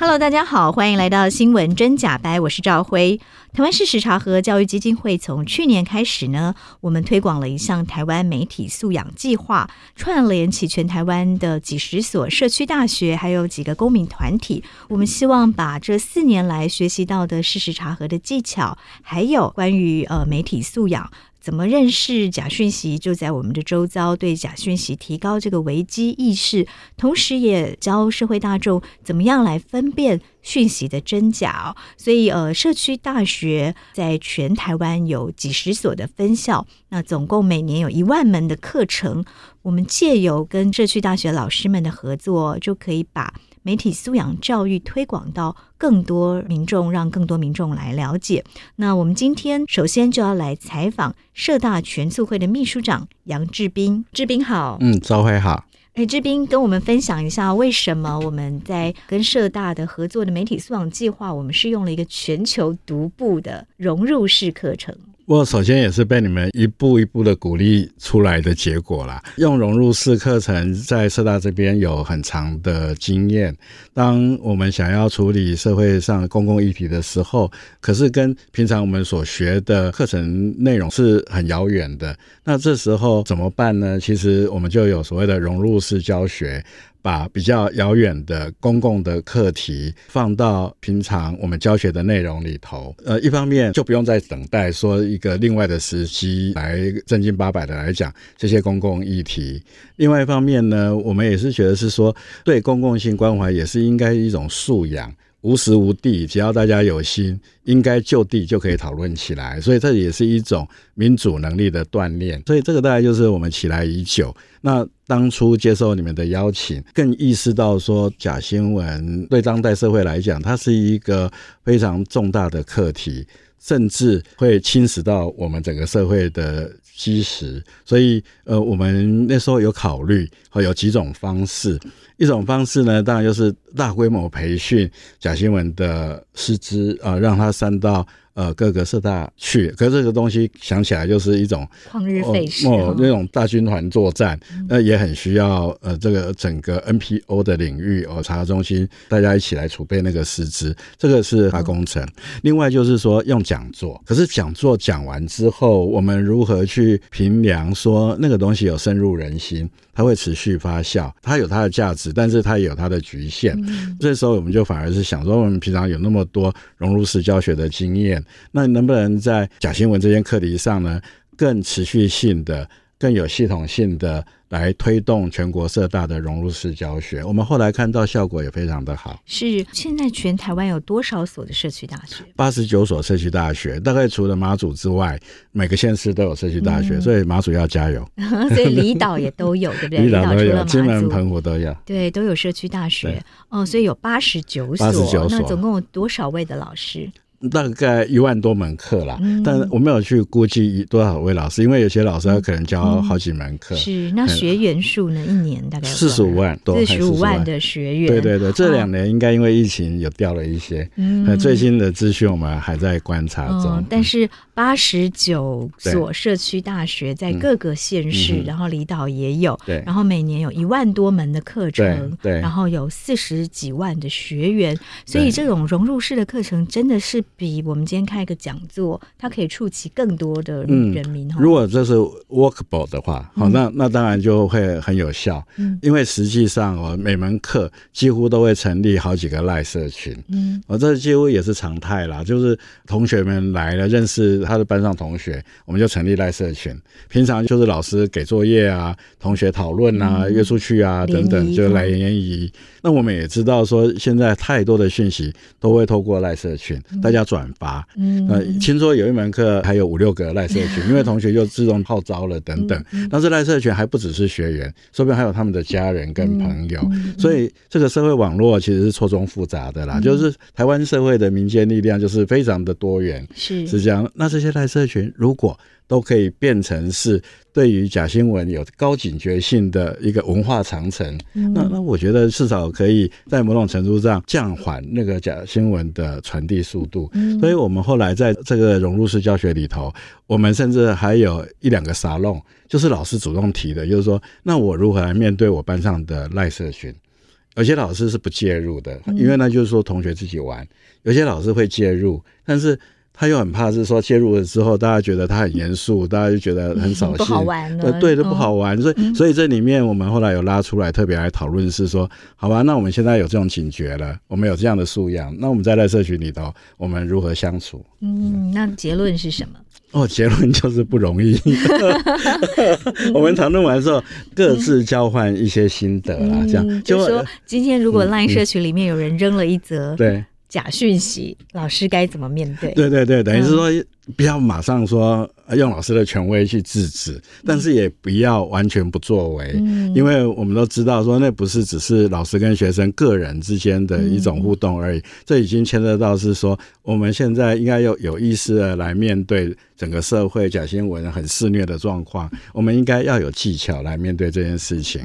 Hello，大家好，欢迎来到新闻真假掰，我是赵辉。台湾事实查核教育基金会从去年开始呢，我们推广了一项台湾媒体素养计划，串联起全台湾的几十所社区大学，还有几个公民团体。我们希望把这四年来学习到的事实查核的技巧，还有关于呃媒体素养。怎么认识假讯息？就在我们的周遭，对假讯息提高这个危机意识，同时也教社会大众怎么样来分辨讯息的真假。所以，呃，社区大学在全台湾有几十所的分校，那总共每年有一万门的课程。我们借由跟社区大学老师们的合作，就可以把媒体素养教育推广到更多民众，让更多民众来了解。那我们今天首先就要来采访社大全促会的秘书长杨志斌。志斌好，嗯，周辉好。哎，志斌跟我们分享一下，为什么我们在跟社大的合作的媒体素养计划，我们是用了一个全球独步的融入式课程。我首先也是被你们一步一步的鼓励出来的结果啦。用融入式课程在社大这边有很长的经验。当我们想要处理社会上公共议题的时候，可是跟平常我们所学的课程内容是很遥远的。那这时候怎么办呢？其实我们就有所谓的融入式教学。把比较遥远的公共的课题放到平常我们教学的内容里头，呃，一方面就不用再等待说一个另外的时机来正经八百的来讲这些公共议题，另外一方面呢，我们也是觉得是说对公共性关怀也是应该一种素养。无时无地，只要大家有心，应该就地就可以讨论起来。所以这也是一种民主能力的锻炼。所以这个大概就是我们期待已久。那当初接受你们的邀请，更意识到说假新闻对当代社会来讲，它是一个非常重大的课题，甚至会侵蚀到我们整个社会的基石。所以，呃，我们那时候有考虑，有几种方式。一种方式呢，当然就是大规模培训贾新闻的师资啊，让他上到呃各个社大去。可是这个东西想起来就是一种旷日费时哦，那种大军团作战，那也很需要呃这个整个 NPO 的领域哦，查核中心大家一起来储备那个师资，这个是大工程。另外就是说用讲座，可是讲座讲完之后，我们如何去评量说那个东西有深入人心？它会持续发酵，它有它的价值，但是它也有它的局限。嗯、这时候我们就反而是想说，我们平常有那么多融入式教学的经验，那能不能在假新闻这件课题上呢，更持续性的、更有系统性的？来推动全国社大的融入式教学，我们后来看到效果也非常的好。是，现在全台湾有多少所的社区大学？八十九所社区大学，大概除了马祖之外，每个县市都有社区大学，嗯、所以马祖要加油。所以离岛也都有，对不对？离岛都有，金门、澎湖都有。对，都有社区大学。哦，所以有八十九所，所那总共有多少位的老师？大概一万多门课啦，嗯、但我没有去估计多少位老师，因为有些老师他可能教好几门课。嗯、是，那学员数呢？一年大概四十五万多，四十五万的学员。对对对，这两年应该因为疫情有掉了一些。嗯，最新的资讯我们还在观察中。嗯、但是八十九所社区大学在各个县市，嗯、然后离岛也有。对，然后每年有一万多门的课程。对，对然后有四十几万的学员，所以这种融入式的课程真的是。比我们今天开一个讲座，它可以触及更多的人民。嗯、如果这是 workable 的话，好、嗯，那那当然就会很有效。嗯，因为实际上哦，每门课几乎都会成立好几个赖社群。嗯，哦，这几乎也是常态啦。就是同学们来了，认识他的班上同学，我们就成立赖社群。平常就是老师给作业啊，同学讨论啊，约出去啊等等，就来联谊。那我们也知道说，现在太多的讯息都会透过赖社群，大家转发。嗯，呃，听说有一门课还有五六个赖社群，因为同学就自动号召了等等。但是赖社群还不只是学员，说不定还有他们的家人跟朋友。所以这个社会网络其实是错综复杂的啦。就是台湾社会的民间力量就是非常的多元，是是这样。那这些赖社群如果都可以变成是对于假新闻有高警觉性的一个文化长城，嗯、那那我觉得至少可以在某种程度上降缓那个假新闻的传递速度。嗯、所以我们后来在这个融入式教学里头，我们甚至还有一两个沙龙，就是老师主动提的，就是说，那我如何来面对我班上的赖社群？有些老师是不介入的，因为那就是说同学自己玩；有些老师会介入，但是。他又很怕是说介入了之后，大家觉得他很严肃，大家就觉得很扫兴，不好玩了。对，都不好玩。所以，所以这里面我们后来有拉出来，特别来讨论是说，好吧，那我们现在有这种警觉了，我们有这样的素养，那我们在赖社群里头，我们如何相处？嗯，那结论是什么？哦，结论就是不容易。我们讨论完之后，各自交换一些心得啦，这样就说，今天如果赖社群里面有人扔了一则，对。假讯息，老师该怎么面对？对对对，等于是说，不要马上说用老师的权威去制止，但是也不要完全不作为，嗯、因为我们都知道说，那不是只是老师跟学生个人之间的一种互动而已，嗯、这已经牵涉到是说，我们现在应该要有意识的来面对。整个社会假新闻很肆虐的状况，我们应该要有技巧来面对这件事情。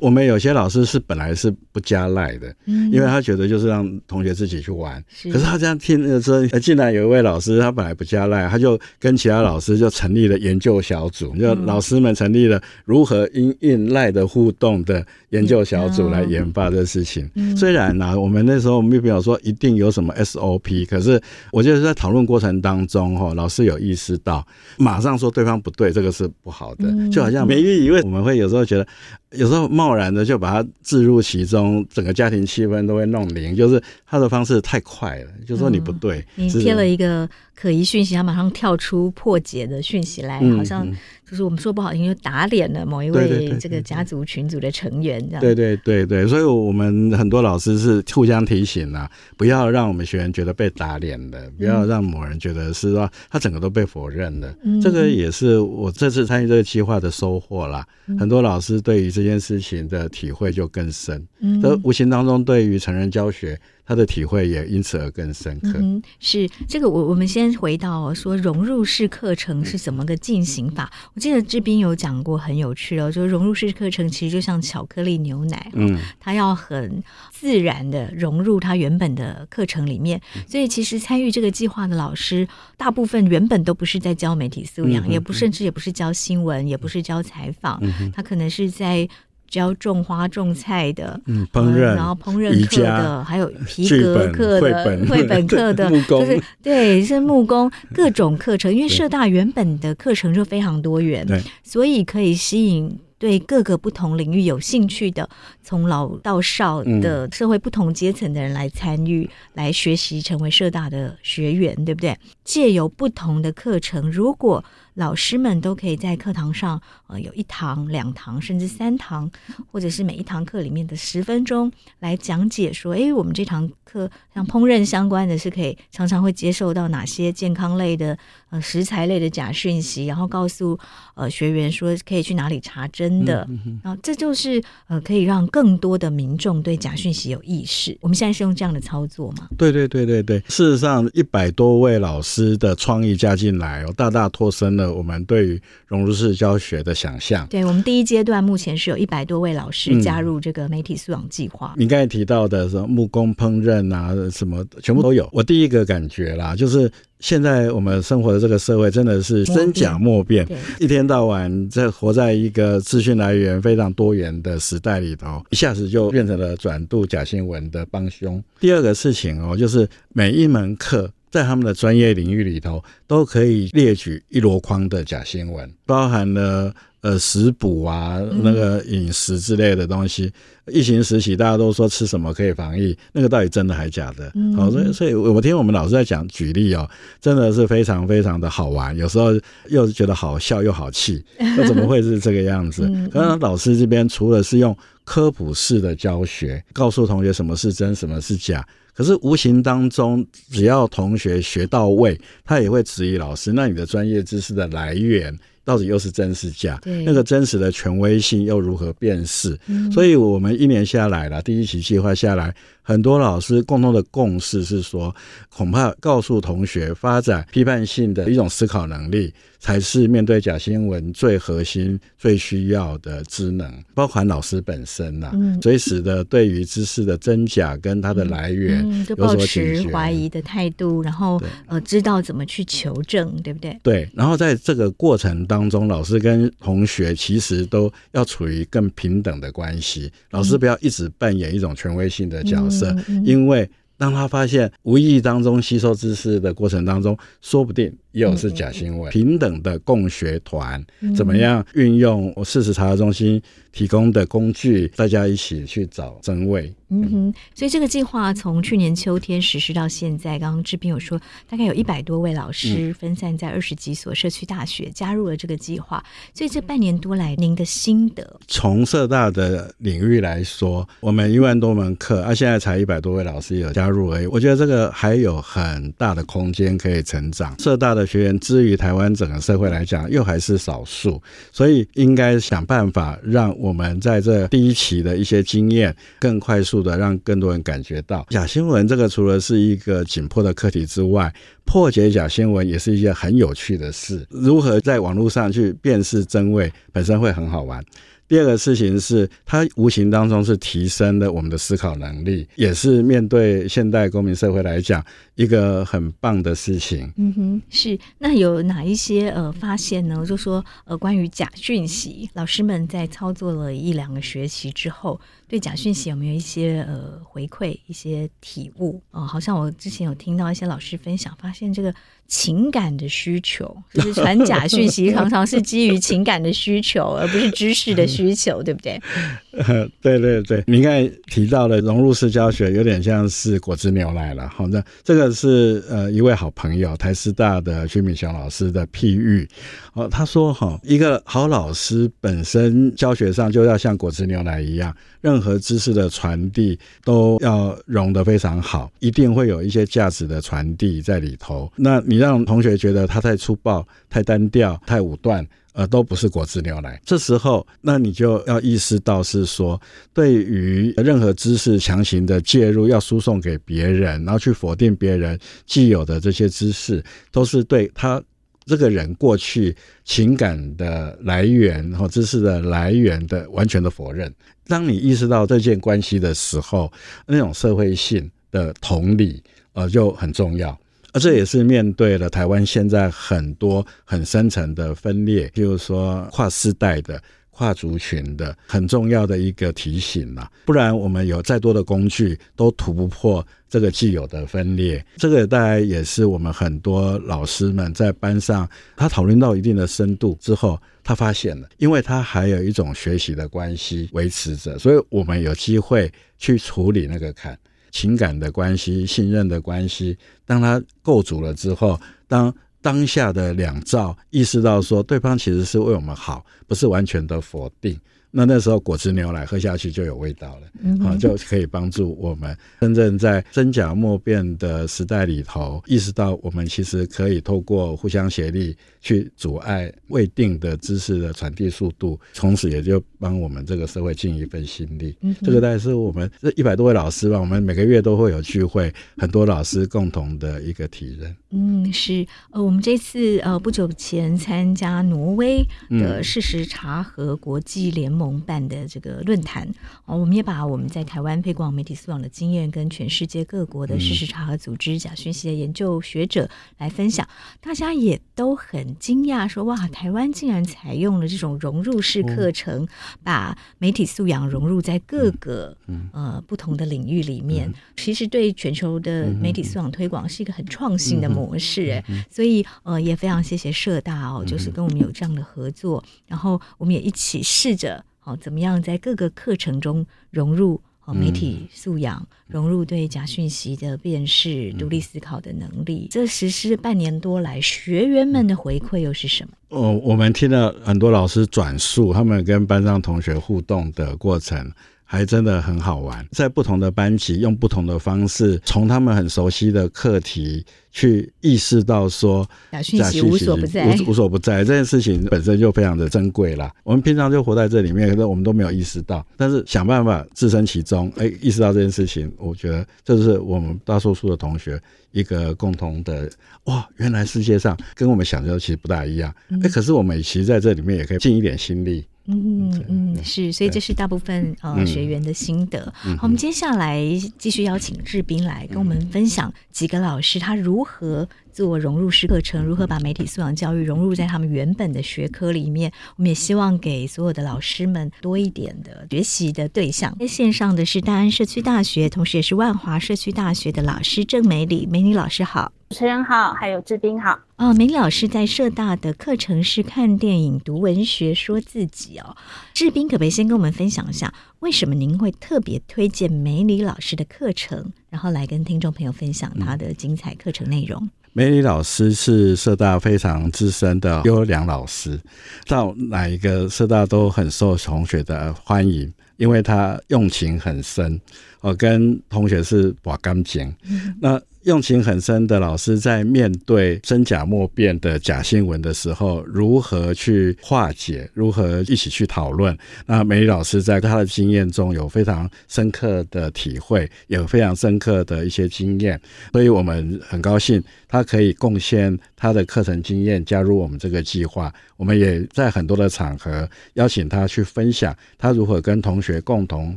我们有些老师是本来是不加赖的，嗯、因为他觉得就是让同学自己去玩。是可是他这样听的时候，进来有一位老师，他本来不加赖，他就跟其他老师就成立了研究小组，嗯、就老师们成立了如何因应赖的互动的研究小组来研发这事情。嗯、虽然呢、啊，我们那时候并没有说一定有什么 SOP，可是我觉得在讨论过程当中，哈，老师有意识。到，马上说对方不对，这个是不好的。就好像美玉以为我们会有时候觉得，有时候贸然的就把它置入其中，整个家庭气氛都会弄零。就是他的方式太快了，就说你不对，你贴了一个可疑讯息，他马上跳出破解的讯息来，好像。就是我们说不好听，就打脸了某一位这个家族群组的成员，这样。对对对对，所以我们很多老师是互相提醒啊，不要让我们学员觉得被打脸了，不要让某人觉得是说他整个都被否认了。嗯、这个也是我这次参与这个计划的收获啦。嗯、很多老师对于这件事情的体会就更深，嗯，这无形当中对于成人教学。他的体会也因此而更深刻。嗯，是这个，我我们先回到说融入式课程是怎么个进行法。我记得志斌有讲过很有趣哦，就是融入式课程其实就像巧克力牛奶，嗯，它要很自然的融入它原本的课程里面。所以其实参与这个计划的老师，大部分原本都不是在教媒体素养，也不甚至也不是教新闻，也不是教采访，他可能是在。教种花种菜的，嗯，烹饪，然后烹饪课的，还有皮革课的、绘本课的，木工，就是对，是木工 各种课程。因为社大原本的课程就非常多元，所以可以吸引对各个不同领域有兴趣的，从老到少的社会不同阶层的人来参与，来学习，成为社大的学员，对不对？借由不同的课程，如果老师们都可以在课堂上，呃，有一堂、两堂，甚至三堂，或者是每一堂课里面的十分钟来讲解说，哎，我们这堂课像烹饪相关的是可以常常会接受到哪些健康类的、呃食材类的假讯息，然后告诉呃学员说可以去哪里查真的，嗯嗯、然后这就是呃可以让更多的民众对假讯息有意识。我们现在是用这样的操作吗？对对对对对，事实上一百多位老师的创意加进来，哦，大大拓深了。我们对于融入式教学的想象，对，我们第一阶段目前是有一百多位老师加入这个媒体素养计划。嗯，你刚才提到的什么木工、烹饪啊，什么全部都有。我第一个感觉啦，就是现在我们生活的这个社会真的是真假莫辨，一天到晚在活在一个资讯来源非常多元的时代里头，一下子就变成了转渡假新闻的帮凶。第二个事情哦，就是每一门课。在他们的专业领域里头，都可以列举一箩筐的假新闻，包含了呃食补啊，那个饮食之类的东西。嗯、疫情时期大家都说吃什么可以防疫，那个到底真的还假的？嗯、好，所以所以我听我们老师在讲举例哦，真的是非常非常的好玩，有时候又觉得好笑又好气，那怎么会是这个样子？刚刚、嗯、老师这边除了是用科普式的教学，告诉同学什么是真，什么是假。可是无形当中，只要同学学到位，他也会质疑老师。那你的专业知识的来源到底又是真是假？那个真实的权威性又如何辨识？嗯、所以我们一年下来了，第一期计划下来。很多老师共同的共识是说，恐怕告诉同学发展批判性的一种思考能力，才是面对假新闻最核心、最需要的职能。包含老师本身呐、啊，嗯、随时的对于知识的真假跟它的来源有所警觉、怀疑的态度，然后呃，知道怎么去求证，对不对？对。然后在这个过程当中，老师跟同学其实都要处于更平等的关系。老师不要一直扮演一种权威性的角色。嗯、因为当他发现无意当中吸收知识的过程当中，说不定。又是假新闻，平等的共学团，怎么样运用我事实查核中心提供的工具，大家一起去找真伪。嗯哼，所以这个计划从去年秋天实施到现在，刚刚志斌有说，大概有一百多位老师分散在二十几所社区大学加入了这个计划。所以这半年多来，您的心得？从社大的领域来说，我们一万多门课，啊，现在才一百多位老师有加入而已。我觉得这个还有很大的空间可以成长。社大的。学员之于台湾整个社会来讲，又还是少数，所以应该想办法让我们在这第一期的一些经验，更快速的让更多人感觉到假新闻这个除了是一个紧迫的课题之外，破解假新闻也是一件很有趣的事。如何在网络上去辨识真伪，本身会很好玩。第二个事情是，它无形当中是提升了我们的思考能力，也是面对现代公民社会来讲一个很棒的事情。嗯哼，是。那有哪一些呃发现呢？就说呃关于假讯息，老师们在操作了一两个学期之后，对假讯息有没有一些呃回馈、一些体悟？哦、呃，好像我之前有听到一些老师分享，发现这个。情感的需求，就是传假讯息，常常是基于情感的需求，而不是知识的需求，对不对？呃，对对对，你刚才提到的融入式教学，有点像是果汁牛奶了。好，那这个是呃一位好朋友台师大的薛敏雄老师的譬喻。哦，他说哈，一个好老师本身教学上就要像果汁牛奶一样，任何知识的传递都要融得非常好，一定会有一些价值的传递在里头。那。你让同学觉得他太粗暴、太单调、太武断，呃，都不是果汁牛奶。这时候，那你就要意识到是说，对于任何知识强行的介入，要输送给别人，然后去否定别人既有的这些知识，都是对他这个人过去情感的来源和知识的来源的完全的否认。当你意识到这件关系的时候，那种社会性的同理，呃，就很重要。而这也是面对了台湾现在很多很深层的分裂，就是说跨世代的、跨族群的很重要的一个提醒了。不然我们有再多的工具，都突不破这个既有的分裂。这个大概也是我们很多老师们在班上，他讨论到一定的深度之后，他发现了，因为他还有一种学习的关系维持着，所以我们有机会去处理那个坎。情感的关系、信任的关系，当他构筑了之后，当当下的两兆意识到说对方其实是为我们好，不是完全的否定。那那时候果汁牛奶喝下去就有味道了，嗯、哼啊，就可以帮助我们真正在真假莫辨的时代里头，意识到我们其实可以透过互相协力去阻碍未定的知识的传递速度，从此也就帮我们这个社会尽一份心力。嗯、这个大概是我们这一百多位老师吧，我们每个月都会有聚会，很多老师共同的一个体认。嗯，是呃，我们这次呃不久前参加挪威的事实查核国际联盟。盟办的这个论坛。哦，我们也把我们在台湾推广媒体素养的经验，跟全世界各国的事实查核组织、假讯息的研究学者来分享，大家也都很惊讶，说哇，台湾竟然采用了这种融入式课程，把媒体素养融入在各个呃不同的领域里面。其实对全球的媒体素养推广是一个很创新的模式，哎，所以呃也非常谢谢社大哦，就是跟我们有这样的合作，然后我们也一起试着哦怎么样在各个课程中融入。媒体素养融入对假讯息的辨识、独立思考的能力，这实施半年多来，学员们的回馈又是什么？哦，我们听了很多老师转述他们跟班上同学互动的过程。还真的很好玩，在不同的班级用不同的方式，从他们很熟悉的课题去意识到说，假讯息无所不在，无无所不在这件事情本身就非常的珍贵啦。我们平常就活在这里面，可是我们都没有意识到，但是想办法置身其中，哎，意识到这件事情，我觉得这是我们大多数的同学一个共同的哇，原来世界上跟我们想的其实不大一样，哎，可是我们其实在这里面也可以尽一点心力。嗯嗯是，所以这是大部分呃学员的心得。好，我们接下来继续邀请志斌来跟我们分享几个老师他如何做融入式课程，如何把媒体素养教育融入在他们原本的学科里面。我们也希望给所有的老师们多一点的学习的对象。在线上的是大安社区大学，同时也是万华社区大学的老师郑美里，美里老师好。主持人好，还有志斌好。哦，美里老师在社大的课程是看电影、读文学、说自己哦。志斌可不可以先跟我们分享一下，为什么您会特别推荐美里老师的课程，然后来跟听众朋友分享他的精彩课程内容？嗯、美里老师是社大非常资深的优良老师，到哪一个社大都很受同学的欢迎，因为他用情很深，我跟同学是把感情。那用情很深的老师，在面对真假莫辨的假新闻的时候，如何去化解？如何一起去讨论？那美里老师在他的经验中有非常深刻的体会，有非常深刻的一些经验，所以我们很高兴他可以贡献他的课程经验加入我们这个计划。我们也在很多的场合邀请他去分享他如何跟同学共同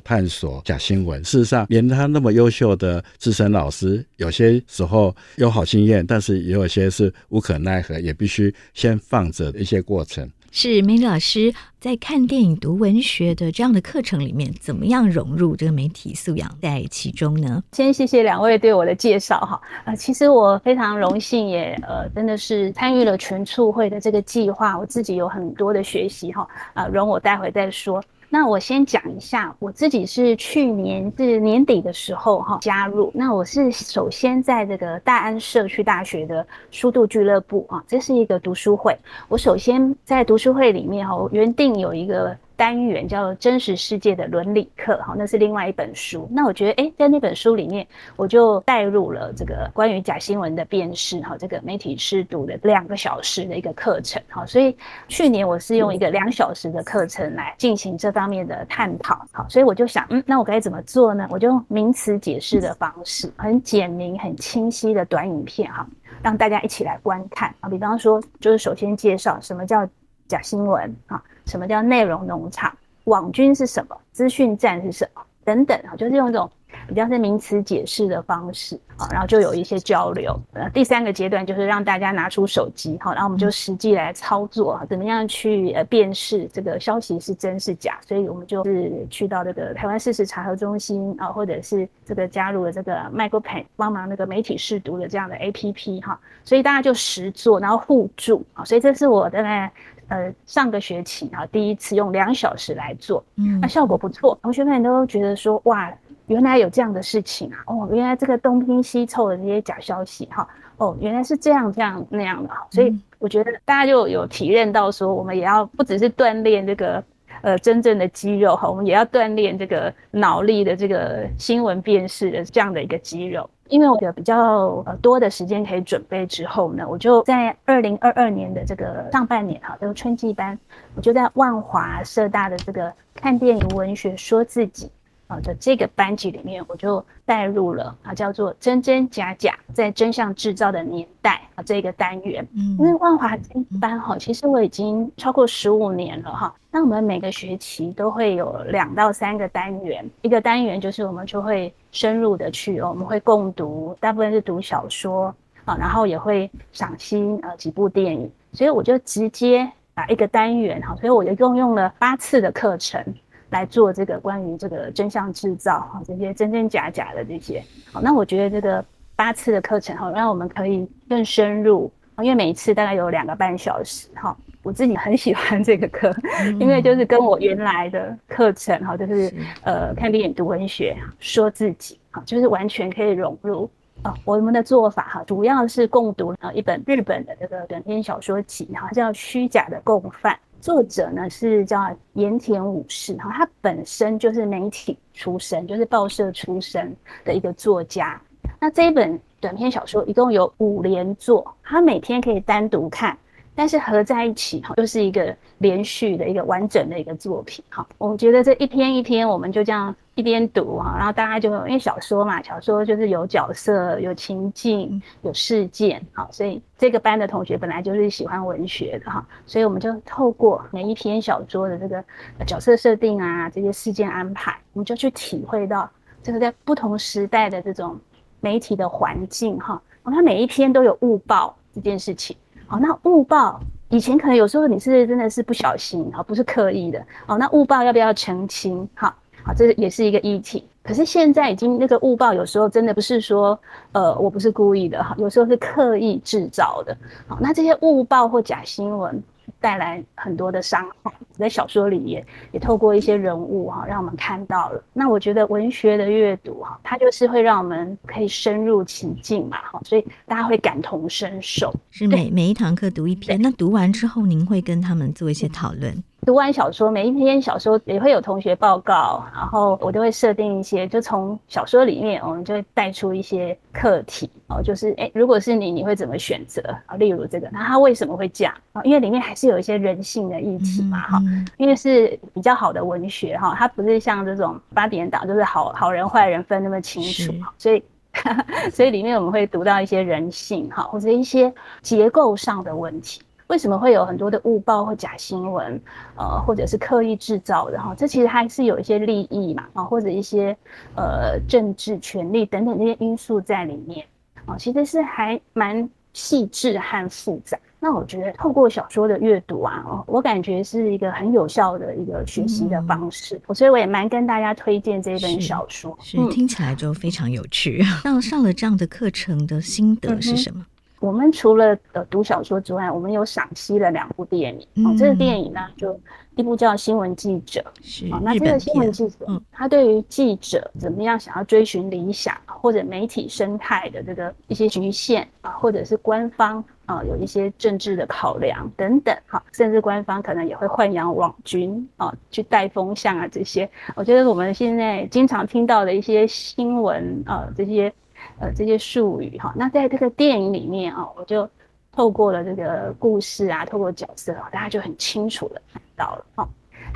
探索假新闻。事实上，连他那么优秀的资深老师，有些。时候有好经验，但是也有些是无可奈何，也必须先放着一些过程。是梅丽老师在看电影、读文学的这样的课程里面，怎么样融入这个媒体素养在其中呢？先谢谢两位对我的介绍哈。呃，其实我非常荣幸也，也呃真的是参与了全促会的这个计划，我自己有很多的学习哈。啊，容我待会再说。那我先讲一下，我自己是去年是年底的时候哈加入。那我是首先在这个大安社区大学的书度俱乐部啊，这是一个读书会。我首先在读书会里面哈，我原定有一个。单元叫《真实世界的伦理课》，哈，那是另外一本书。那我觉得，诶，在那本书里面，我就带入了这个关于假新闻的辨识，哈，这个媒体识读的两个小时的一个课程，哈，所以去年我是用一个两小时的课程来进行这方面的探讨，好，所以我就想，嗯，那我该怎么做呢？我就用名词解释的方式，很简明、很清晰的短影片，哈，让大家一起来观看啊。比方说，就是首先介绍什么叫假新闻，啊。什么叫内容农场？网军是什么？资讯战是什么？等等啊，就是用一种比较是名词解释的方式啊，然后就有一些交流。呃，第三个阶段就是让大家拿出手机，好，然后我们就实际来操作，怎么样去呃辨识这个消息是真是假。所以我们就是去到这个台湾事实查核中心啊，或者是这个加入了这个 MicroPen 帮忙那个媒体试读的这样的 APP 哈，所以大家就实做，然后互助啊，所以这是我的呢。呃，上个学期啊，第一次用两小时来做，嗯，那效果不错，同学们都觉得说，哇，原来有这样的事情啊，哦，原来这个东拼西凑的这些假消息哈，哦，原来是这样这样那样的，所以我觉得大家就有体验到说，我们也要不只是锻炼这个呃真正的肌肉哈，我们也要锻炼这个脑力的这个新闻辨识的这样的一个肌肉。因为我有比较呃多的时间可以准备之后呢，我就在二零二二年的这个上半年哈，这个春季班，我就在万华社大的这个看电影文学说自己啊的这个班级里面，我就带入了啊叫做“真真假假在真相制造的年代”啊这个单元。嗯，因为万华这班哈，其实我已经超过十五年了哈。那我们每个学期都会有两到三个单元，一个单元就是我们就会深入的去，我们会共读，大部分是读小说啊，然后也会赏析呃几部电影，所以我就直接。一个单元哈，所以我就共用了八次的课程来做这个关于这个真相制造哈，这些真真假假的这些。好，那我觉得这个八次的课程哈，让我们可以更深入，因为每一次大概有两个半小时哈。我自己很喜欢这个课，因为就是跟我原来的课程哈，就是呃看电影读文学说自己哈，就是完全可以融入。啊、哦，我们的做法哈，主要是共读啊一本日本的这个短篇小说集哈，叫《虚假的共犯》，作者呢是叫盐田武士哈，他本身就是媒体出身，就是报社出身的一个作家。那这一本短篇小说一共有五连作，他每天可以单独看。但是合在一起哈，又是一个连续的一个完整的一个作品哈。我觉得这一篇一篇，我们就这样一边读哈，然后大家就因为小说嘛，小说就是有角色、有情境、有事件哈，所以这个班的同学本来就是喜欢文学的哈，所以我们就透过每一篇小说的这个角色设定啊，这些事件安排，我们就去体会到这个在不同时代的这种媒体的环境哈。它每一篇都有误报这件事情。哦，那误报以前可能有时候你是真的是不小心，啊，不是刻意的。哦，那误报要不要澄清？哈，好，这也是一个议题。可是现在已经那个误报有时候真的不是说，呃，我不是故意的，哈，有时候是刻意制造的。好，那这些误报或假新闻。带来很多的伤害，在小说里也也透过一些人物哈，让我们看到了。那我觉得文学的阅读哈，它就是会让我们可以深入其境嘛哈，所以大家会感同身受。是每每一堂课读一篇，那读完之后您会跟他们做一些讨论。读完小说，每一篇小说也会有同学报告，然后我都会设定一些，就从小说里面，我们就会带出一些课题哦，就是诶，如果是你，你会怎么选择啊？例如这个，那他为什么会这样啊？因为里面还是有一些人性的议题嘛，哈、嗯嗯，因为是比较好的文学哈，它不是像这种八点档，就是好好人坏人分那么清楚，所以 所以里面我们会读到一些人性哈，或者一些结构上的问题。为什么会有很多的误报或假新闻，呃，或者是刻意制造的哈？这其实还是有一些利益嘛，啊，或者一些呃政治权利等等这些因素在里面啊，其实是还蛮细致和复杂。那我觉得透过小说的阅读啊，我感觉是一个很有效的一个学习的方式，嗯、所以我也蛮跟大家推荐这本小说。是，是听起来就非常有趣。上、嗯、上了这样的课程的心得是什么？嗯我们除了呃读小说之外，我们有赏析了两部电影。嗯、哦，这个电影呢，就一部叫《新闻记者》。是。哦，那这个新闻记者，嗯，他对于记者怎么样想要追寻理想，或者媒体生态的这个一些局限啊，或者是官方啊有一些政治的考量等等，哈，甚至官方可能也会豢养网军啊，去带风向啊这些。我觉得我们现在经常听到的一些新闻啊这些。呃，这些术语哈，那在这个电影里面啊，我就透过了这个故事啊，透过角色啊，大家就很清楚的看到了哈。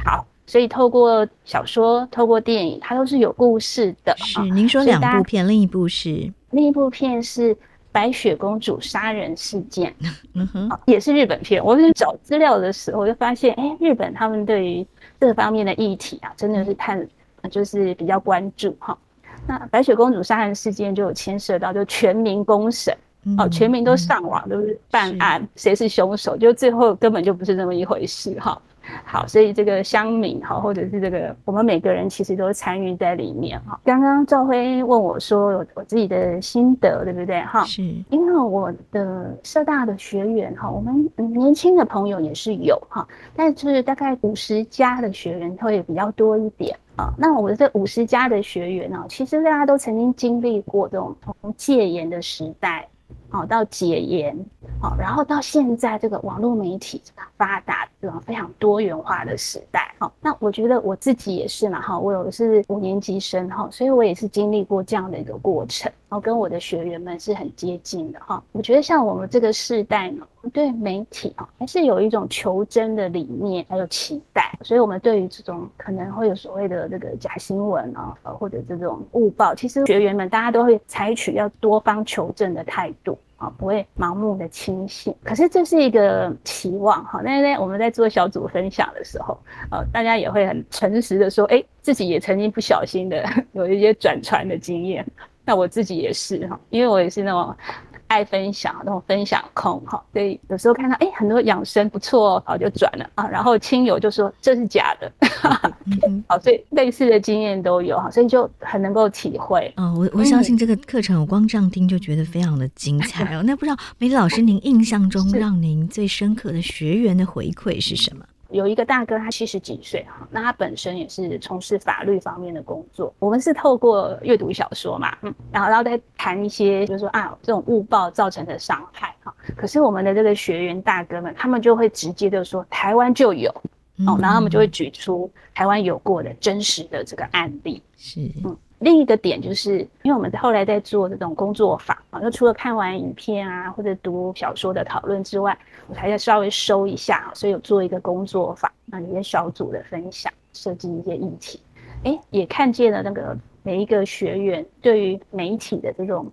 好，所以透过小说，透过电影，它都是有故事的。是，您说两部片，另一部是另一部片是《白雪公主杀人事件 》，嗯哼，也是日本片。我在找资料的时候，我就发现，哎，日本他们对于这方面的议题啊，真的是看，就是比较关注哈。那白雪公主杀人事件就有牵涉到，就全民公审，嗯，哦，全民都上网，都是办案，谁是凶手，就最后根本就不是这么一回事，哈。好，所以这个乡民哈，或者是这个我们每个人其实都参与在里面哈。刚刚赵辉问我说，我自己的心得对不对哈？是，因为我的社大的学员哈，我们年轻的朋友也是有哈，但是大概五十加的学员会比较多一点啊。那我们这五十加的学员呢，其实大家都曾经经历过这种从戒严的时代。好，到解严，好，然后到现在这个网络媒体发达、这种非常多元化的时代，好，那我觉得我自己也是嘛，哈，我有是五年级生，哈，所以我也是经历过这样的一个过程，然后跟我的学员们是很接近的，哈，我觉得像我们这个世代呢，对媒体啊，还是有一种求真的理念，还有期待。所以，我们对于这种可能会有所谓的这个假新闻啊，或者这种误报，其实学员们大家都会采取要多方求证的态度啊，不会盲目的轻信。可是，这是一个期望哈。那那我们在做小组分享的时候，呃，大家也会很诚实的说，哎，自己也曾经不小心的 有一些转传的经验。那我自己也是哈，因为我也是那种。爱分享那种分享控哈，所以有时候看到哎、欸、很多养生不错哦，好就转了啊，然后亲友就说这是假的，好，所以类似的经验都有哈，所以就很能够体会。哦，我我相信这个课程，我光这样听就觉得非常的精彩哦。那不知道梅子老师，您印象中让您最深刻的学员的回馈是什么？有一个大哥，他七十几岁哈，那他本身也是从事法律方面的工作。我们是透过阅读小说嘛，嗯，然后然后再谈一些，就是说啊，这种误报造成的伤害哈。可是我们的这个学员大哥们，他们就会直接的说，台湾就有哦，然后他们就会举出台湾有过的真实的这个案例，是嗯。另一个点就是，因为我们后来在做这种工作坊啊，就除了看完影片啊或者读小说的讨论之外，我还要稍微收一下，所以有做一个工作坊，那一些小组的分享，设计一些议题，哎，也看见了那个每一个学员对于媒体的这种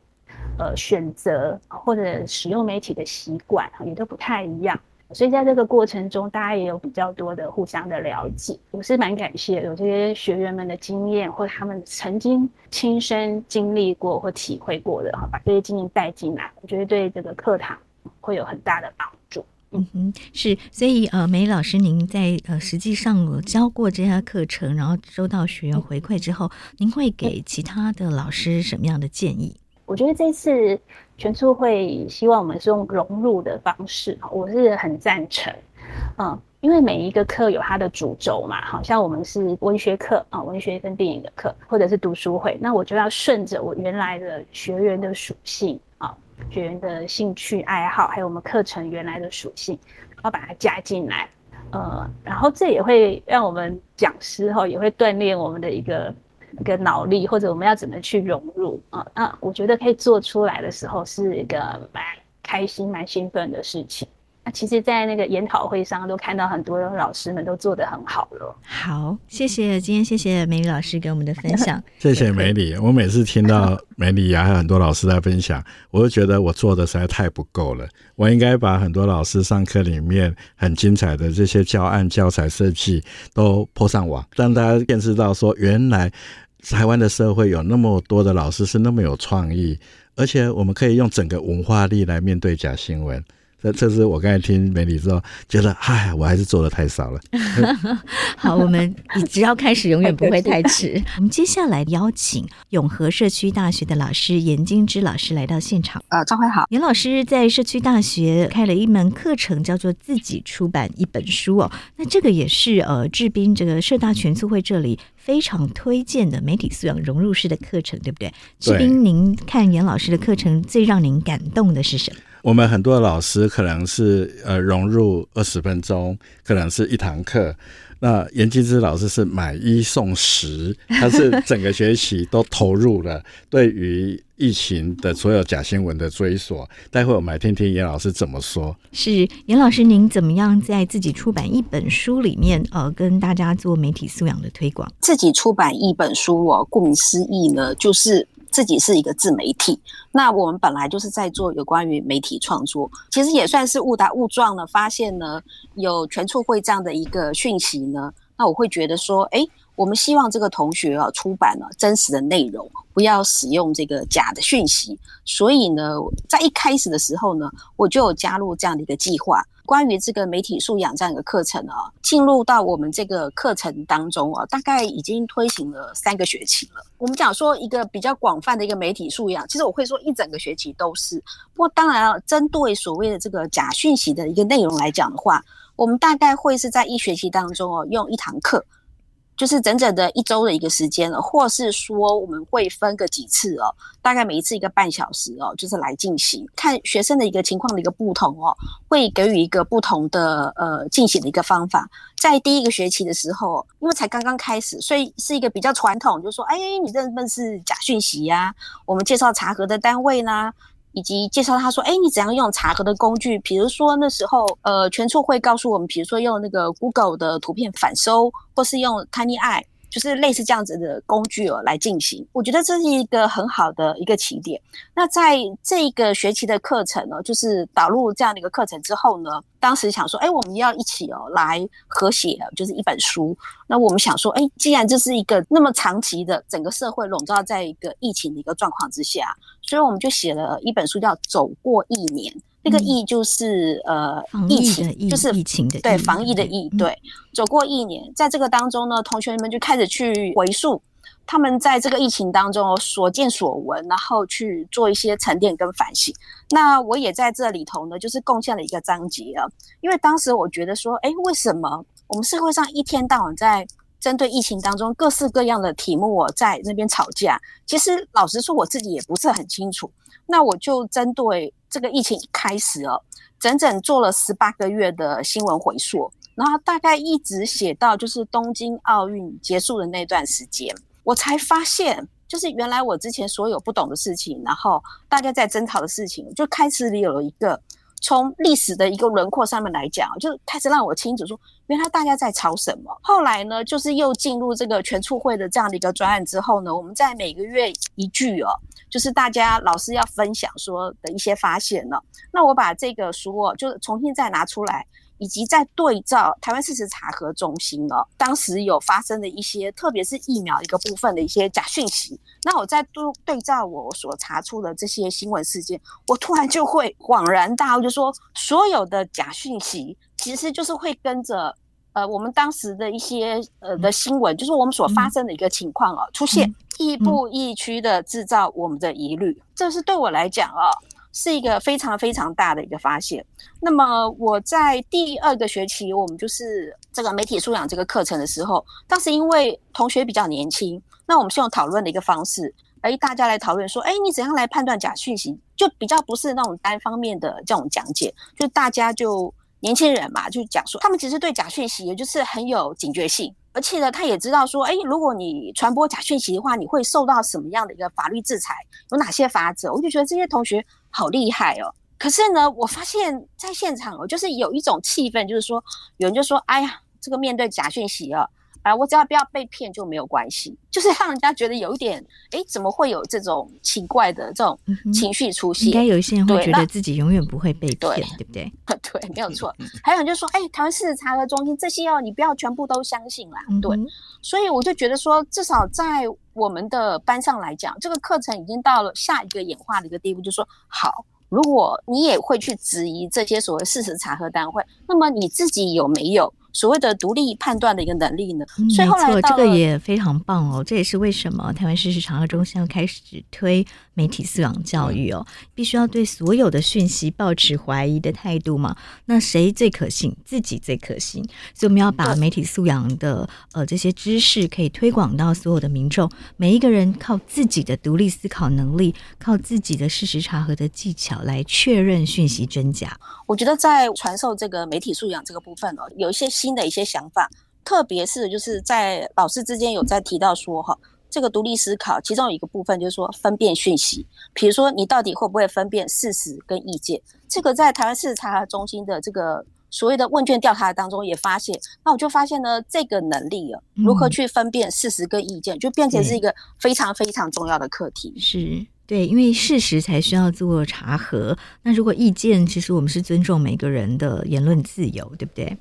呃选择或者使用媒体的习惯啊也都不太一样。所以在这个过程中，大家也有比较多的互相的了解。我是蛮感谢有这些学员们的经验，或者他们曾经亲身经历过或体会过的，哈，把这些经验带进来，我觉得对这个课堂会有很大的帮助。嗯哼，是。所以呃，梅老师，您在呃实际上有教过这些课程，然后收到学员回馈之后，您会给其他的老师什么样的建议？我觉得这次全促会希望我们是用融入的方式，我是很赞成，嗯，因为每一个课有它的主轴嘛，好像我们是文学课啊，文学跟电影的课，或者是读书会，那我就要顺着我原来的学员的属性啊，学员的兴趣爱好，还有我们课程原来的属性，然后把它加进来，呃，然后这也会让我们讲师哈，也会锻炼我们的一个。一个脑力，或者我们要怎么去融入啊？那我觉得可以做出来的时候，是一个蛮开心、蛮兴奋的事情。那其实，在那个研讨会上，都看到很多老师们都做得很好了。好，谢谢今天谢谢美丽老师给我们的分享。谢谢美丽。我每次听到美丽呀，还有很多老师在分享，我就觉得我做的实在太不够了。我应该把很多老师上课里面很精彩的这些教案、教材设计都 po 上网，让大家见识到说，原来台湾的社会有那么多的老师是那么有创意，而且我们可以用整个文化力来面对假新闻。这这是我刚才听美女之后觉得，唉，我还是做的太少了。好，我们只要开始，永远不会太迟。我们接下来邀请永和社区大学的老师严金枝老师来到现场。呃，张辉好，严老师在社区大学开了一门课程，叫做“自己出版一本书”哦。那这个也是呃，志斌这个社大全促会这里非常推荐的媒体素养融入式的课程，对不对？志斌，您看严老师的课程最让您感动的是什么？我们很多老师可能是呃融入二十分钟，可能是一堂课。那严金枝老师是买一送十，他是整个学期都投入了。对于疫情的所有假新闻的追索，待会我们来听听严老师怎么说。是严老师，您怎么样在自己出版一本书里面呃跟大家做媒体素养的推广？自己出版一本书哦，顾名思义呢，就是。自己是一个自媒体，那我们本来就是在做有关于媒体创作，其实也算是误打误撞呢，发现呢有全促会这样的一个讯息呢，那我会觉得说，哎，我们希望这个同学啊出版了真实的内容，不要使用这个假的讯息，所以呢，在一开始的时候呢，我就有加入这样的一个计划。关于这个媒体素养这样一个课程啊，进入到我们这个课程当中啊，大概已经推行了三个学期了。我们讲说一个比较广泛的一个媒体素养，其实我会说一整个学期都是。不过当然了，针对所谓的这个假讯息的一个内容来讲的话，我们大概会是在一学期当中哦，用一堂课。就是整整的一周的一个时间了，或是说我们会分个几次哦，大概每一次一个半小时哦，就是来进行看学生的一个情况的一个不同哦，会给予一个不同的呃进行的一个方法。在第一个学期的时候，因为才刚刚开始，所以是一个比较传统，就是说，哎，你认不认识假讯息呀？我们介绍查核的单位啦。以及介绍他说，哎，你怎样用查核的工具？比如说那时候，呃，全处会告诉我们，比如说用那个 Google 的图片反搜，或是用 TinyEye。就是类似这样子的工具哦来进行，我觉得这是一个很好的一个起点。那在这一个学期的课程呢，就是导入这样的一个课程之后呢，当时想说，哎，我们要一起哦来合写，就是一本书。那我们想说，哎，既然这是一个那么长期的整个社会笼罩在一个疫情的一个状况之下，所以我们就写了一本书，叫《走过一年》。那个疫就是、嗯、呃疫情，疫情，就是疫情的对防疫的疫，对，走过一年，在这个当中呢，同学们就开始去回溯他们在这个疫情当中所见所闻，然后去做一些沉淀跟反省。那我也在这里头呢，就是贡献了一个章节啊，因为当时我觉得说，哎，为什么我们社会上一天到晚在针对疫情当中各式各样的题目我在那边吵架？其实老实说，我自己也不是很清楚。那我就针对这个疫情开始哦，整整做了十八个月的新闻回溯，然后大概一直写到就是东京奥运结束的那段时间，我才发现，就是原来我之前所有不懂的事情，然后大家在争吵的事情，就开始有了一个从历史的一个轮廓上面来讲，就开始让我清楚说，原来大家在吵什么。后来呢，就是又进入这个全促会的这样的一个专案之后呢，我们在每个月一句哦。就是大家老师要分享说的一些发现了，那我把这个书哦，就重新再拿出来，以及在对照台湾事实查核中心哦，当时有发生的一些，特别是疫苗一个部分的一些假讯息，那我在对对照我所查出的这些新闻事件，我突然就会恍然大悟，就说所有的假讯息其实就是会跟着。呃，我们当时的一些呃的新闻，就是我们所发生的一个情况哦，出现亦步亦趋的制造我们的疑虑，这是对我来讲哦，是一个非常非常大的一个发现。那么我在第二个学期，我们就是这个媒体素养这个课程的时候，当时因为同学比较年轻，那我们是用讨论的一个方式，哎，大家来讨论说，哎，你怎样来判断假讯息？就比较不是那种单方面的这种讲解，就大家就。年轻人嘛，就讲说，他们其实对假讯息也就是很有警觉性，而且呢，他也知道说，哎，如果你传播假讯息的话，你会受到什么样的一个法律制裁，有哪些法则？我就觉得这些同学好厉害哦。可是呢，我发现在现场哦，就是有一种气氛，就是说，有人就说，哎呀，这个面对假讯息啊。啊，我只要不要被骗就没有关系，就是让人家觉得有一点，哎，怎么会有这种奇怪的这种情绪出现？应该有一些人会觉得自己永远不会被骗，对，对不对？对，没有错。还有人就说，哎，台湾事实查核中心这些哦，你不要全部都相信啦。对，所以我就觉得说，至少在我们的班上来讲，这个课程已经到了下一个演化的一个地步，就说好，如果你也会去质疑这些所谓事实查核单位，那么你自己有没有？所谓的独立判断的一个能力呢？嗯、没错，这个也非常棒哦。这也是为什么台湾事实查核中心要开始推媒体素养教育哦，必须要对所有的讯息保持怀疑的态度嘛。那谁最可信？自己最可信。所以我们要把媒体素养的呃这些知识可以推广到所有的民众，每一个人靠自己的独立思考能力，靠自己的事实查核的技巧来确认讯息真假。我觉得在传授这个媒体素养这个部分哦，有一些。新的一些想法，特别是就是在老师之间有在提到说哈，这个独立思考，其中有一个部分就是说分辨讯息，比如说你到底会不会分辨事实跟意见，这个在台湾事实查核中心的这个所谓的问卷调查当中也发现，那我就发现呢，这个能力啊，如何去分辨事实跟意见，就变成是一个非常非常重要的课题。是对，因为事实才需要做查核，那如果意见，其实我们是尊重每个人的言论自由，对不对？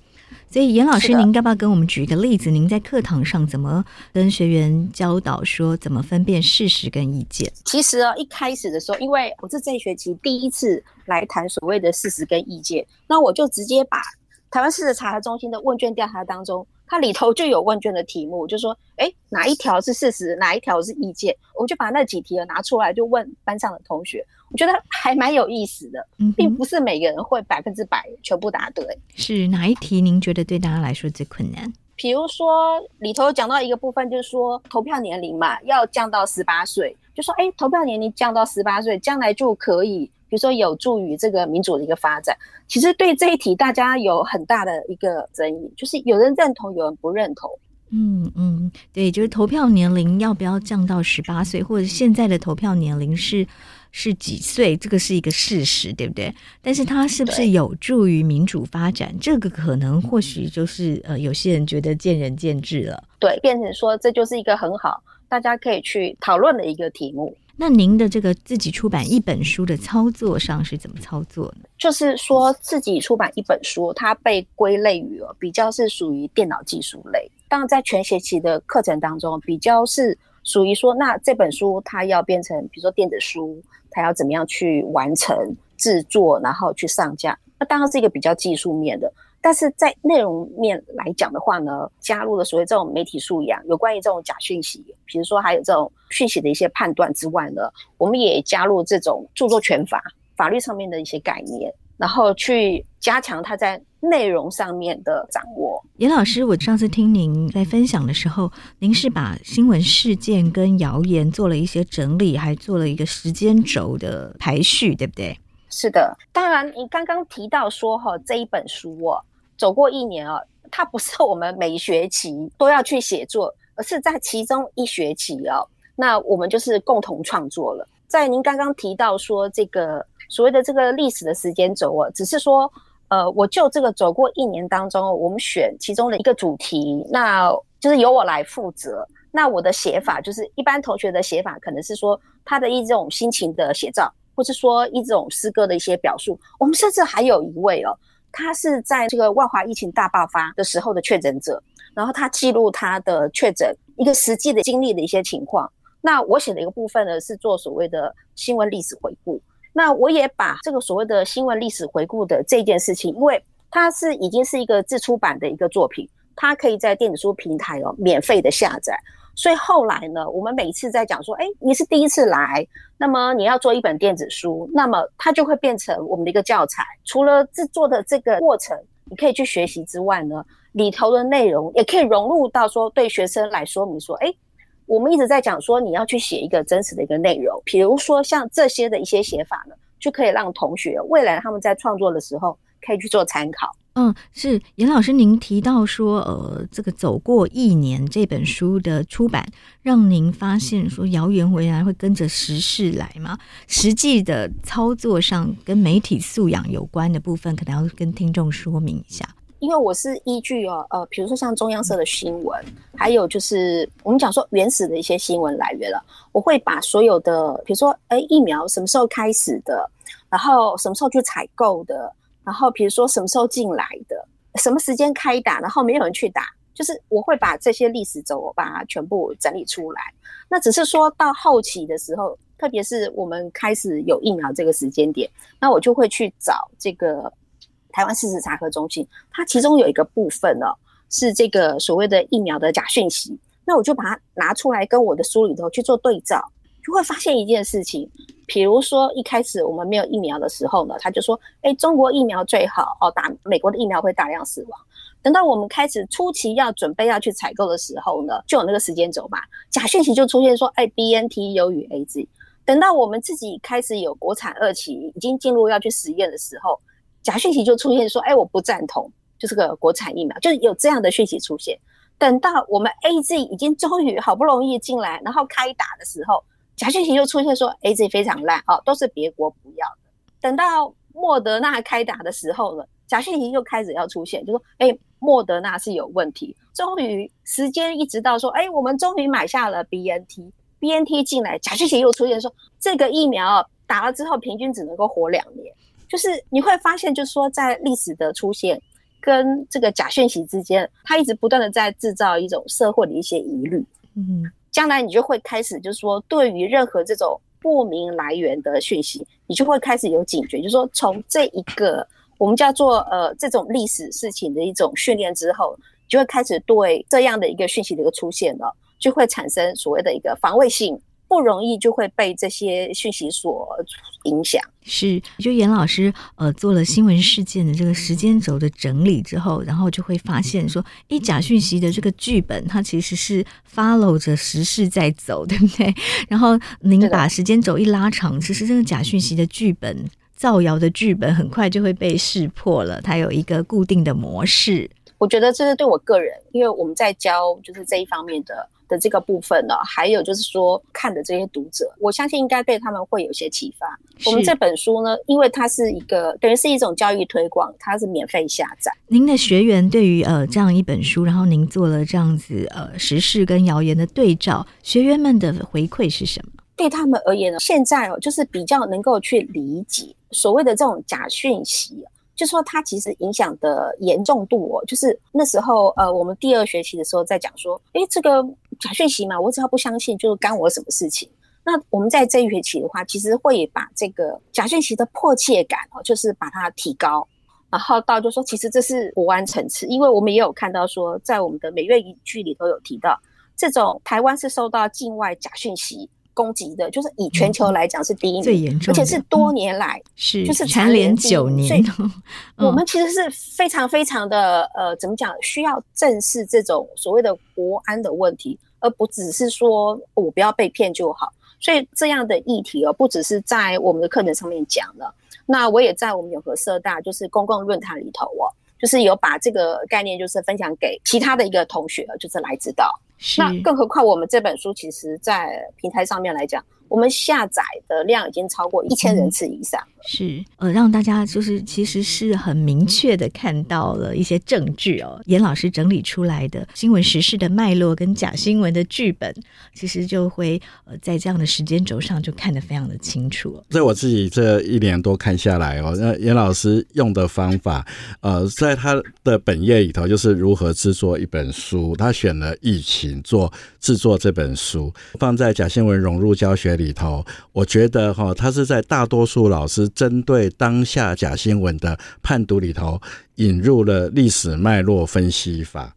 所以，严老师，您要不要跟我们举一个例子？您在课堂上怎么跟学员教导说怎么分辨事实跟意见？其实啊，一开始的时候，因为我是这一学期第一次来谈所谓的事实跟意见，那我就直接把台湾事实查核中心的问卷调查当中。它里头就有问卷的题目，就说，哎，哪一条是事实，哪一条是意见？我就把那几题拿出来，就问班上的同学，我觉得还蛮有意思的，并不是每个人会百分之百全部答对。是哪一题？您觉得对大家来说最困难？比如说里头讲到一个部分，就是说投票年龄嘛，要降到十八岁，就说，哎，投票年龄降到十八岁，将来就可以。比如说有助于这个民主的一个发展，其实对这一题大家有很大的一个争议，就是有人认同，有人不认同。嗯嗯，对，就是投票年龄要不要降到十八岁，或者现在的投票年龄是是几岁，这个是一个事实，对不对？但是它是不是有助于民主发展？这个可能或许就是呃，有些人觉得见仁见智了。对，变成说这就是一个很好，大家可以去讨论的一个题目。那您的这个自己出版一本书的操作上是怎么操作呢？就是说自己出版一本书，它被归类于比较是属于电脑技术类。当然，在全学期的课程当中，比较是属于说，那这本书它要变成，比如说电子书，它要怎么样去完成制作，然后去上架。那当然是一个比较技术面的。但是在内容面来讲的话呢，加入了所谓这种媒体素养，有关于这种假讯息，比如说还有这种讯息的一些判断之外呢，我们也加入这种著作权法法律上面的一些概念，然后去加强它在内容上面的掌握。严老师，我上次听您在分享的时候，您是把新闻事件跟谣言做了一些整理，还做了一个时间轴的排序，对不对？是的，当然你刚刚提到说哈，这一本书哦。走过一年哦，它不是我们每学期都要去写作，而是在其中一学期哦，那我们就是共同创作了。在您刚刚提到说这个所谓的这个历史的时间轴啊，只是说，呃，我就这个走过一年当中，我们选其中的一个主题，那就是由我来负责。那我的写法就是一般同学的写法，可能是说他的一种心情的写照，或是说一种诗歌的一些表述。我们甚至还有一位哦。他是在这个万华疫情大爆发的时候的确诊者，然后他记录他的确诊一个实际的经历的一些情况。那我写的一个部分呢，是做所谓的新闻历史回顾。那我也把这个所谓的新闻历史回顾的这件事情，因为它是已经是一个自出版的一个作品，它可以在电子书平台哦免费的下载。所以后来呢，我们每次在讲说，哎，你是第一次来，那么你要做一本电子书，那么它就会变成我们的一个教材。除了制作的这个过程，你可以去学习之外呢，里头的内容也可以融入到说对学生来说明说，哎，我们一直在讲说你要去写一个真实的一个内容，比如说像这些的一些写法呢，就可以让同学未来他们在创作的时候可以去做参考。嗯，是严老师，您提到说，呃，这个走过一年这本书的出版，让您发现说，谣言回来会跟着时事来吗？实际的操作上跟媒体素养有关的部分，可能要跟听众说明一下。因为我是依据哦，呃，比如说像中央社的新闻，还有就是我们讲说原始的一些新闻来源了，我会把所有的，比如说，哎，疫苗什么时候开始的，然后什么时候去采购的。然后比如说什么时候进来的，什么时间开打，然后没有人去打，就是我会把这些历史轴我把它全部整理出来。那只是说到后期的时候，特别是我们开始有疫苗这个时间点，那我就会去找这个台湾事实查核中心，它其中有一个部分哦，是这个所谓的疫苗的假讯息，那我就把它拿出来跟我的书里头去做对照。就会发现一件事情，比如说一开始我们没有疫苗的时候呢，他就说：“哎，中国疫苗最好哦，打美国的疫苗会大量死亡。”等到我们开始初期要准备要去采购的时候呢，就有那个时间轴嘛，假讯息就出现说：“哎，BNT 优于 AZ。”等到我们自己开始有国产二期已经进入要去实验的时候，假讯息就出现说：“哎，我不赞同，就是个国产疫苗。”就是有这样的讯息出现。等到我们 AZ 已经终于好不容易进来，然后开打的时候。假讯息又出现说 AZ 非常烂哦，都是别国不要的。等到莫德纳开打的时候了，假讯息又开始要出现，就说哎，莫德纳是有问题。终于时间一直到说，哎，我们终于买下了 BNT，BNT 进来，假讯息又出现说这个疫苗打了之后平均只能够活两年。就是你会发现，就是说在历史的出现跟这个假讯息之间，它一直不断的在制造一种社会的一些疑虑。嗯。将来你就会开始，就是说，对于任何这种不明来源的讯息，你就会开始有警觉。就是说，从这一个我们叫做呃这种历史事情的一种训练之后，就会开始对这样的一个讯息的一个出现了，就会产生所谓的一个防卫性。不容易就会被这些讯息所影响。是，就严老师呃做了新闻事件的这个时间轴的整理之后，然后就会发现说，诶，假讯息的这个剧本它其实是 follow 着时事在走，对不对？然后您把时间轴一拉长，其实这个假讯息的剧本、造谣的剧本很快就会被识破了，它有一个固定的模式。我觉得这是对我个人，因为我们在教就是这一方面的。的这个部分呢，还有就是说看的这些读者，我相信应该对他们会有些启发。我们这本书呢，因为它是一个等于是一种教育推广，它是免费下载。您的学员对于呃这样一本书，然后您做了这样子呃时事跟谣言的对照，学员们的回馈是什么？对他们而言呢，现在哦就是比较能够去理解所谓的这种假讯息。就说它其实影响的严重度哦，就是那时候呃，我们第二学期的时候在讲说，诶，这个假讯息嘛，我只要不相信，就是干我什么事情？那我们在这一学期的话，其实会把这个假讯息的迫切感哦，就是把它提高，然后到就说，其实这是国安层次，因为我们也有看到说，在我们的每月一句里头有提到，这种台湾是受到境外假讯息。攻击的，就是以全球来讲是第一名，最严重，而且是多年来是就是蝉联九年，所以 我们其实是非常非常的呃，怎么讲？需要正视这种所谓的国安的问题，而不只是说我不要被骗就好。所以这样的议题哦，不只是在我们的课程上面讲了，那我也在我们永和社大就是公共论坛里头哦，就是有把这个概念就是分享给其他的一个同学，就是来知道。那更何况我们这本书，其实在平台上面来讲，我们下载的量已经超过一千人次以上。是，呃，让大家就是其实是很明确的看到了一些证据哦。严老师整理出来的新闻时事的脉络跟假新闻的剧本，其实就会呃在这样的时间轴上就看得非常的清楚。在我自己这一年多看下来哦，那严老师用的方法，呃，在他的本页里头就是如何制作一本书，他选了疫情做制作这本书，放在假新闻融入教学里头，我觉得哈，他是在大多数老师。针对当下假新闻的判读里头，引入了历史脉络分析法，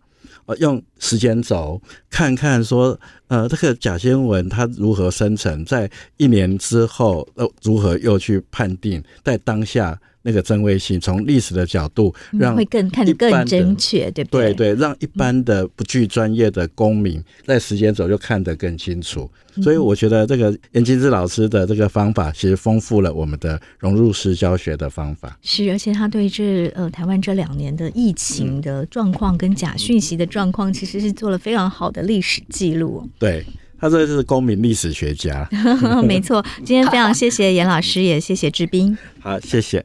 呃，用时间轴看看说，呃，这个假新闻它如何生成，在一年之后，呃，如何又去判定在当下。那个真伪性，从历史的角度，让会更看得更正确，对不对？对对，让一般的不具专业的公民在时间轴就看得更清楚。所以我觉得这个严金枝老师的这个方法，其实丰富了我们的融入式教学的方法。是，而且他对这呃台湾这两年的疫情的状况跟假讯息的状况，其实是做了非常好的历史记录。对。他这是公民历史学家。没错，今天非常谢谢严老师，也谢谢志斌。好，谢谢。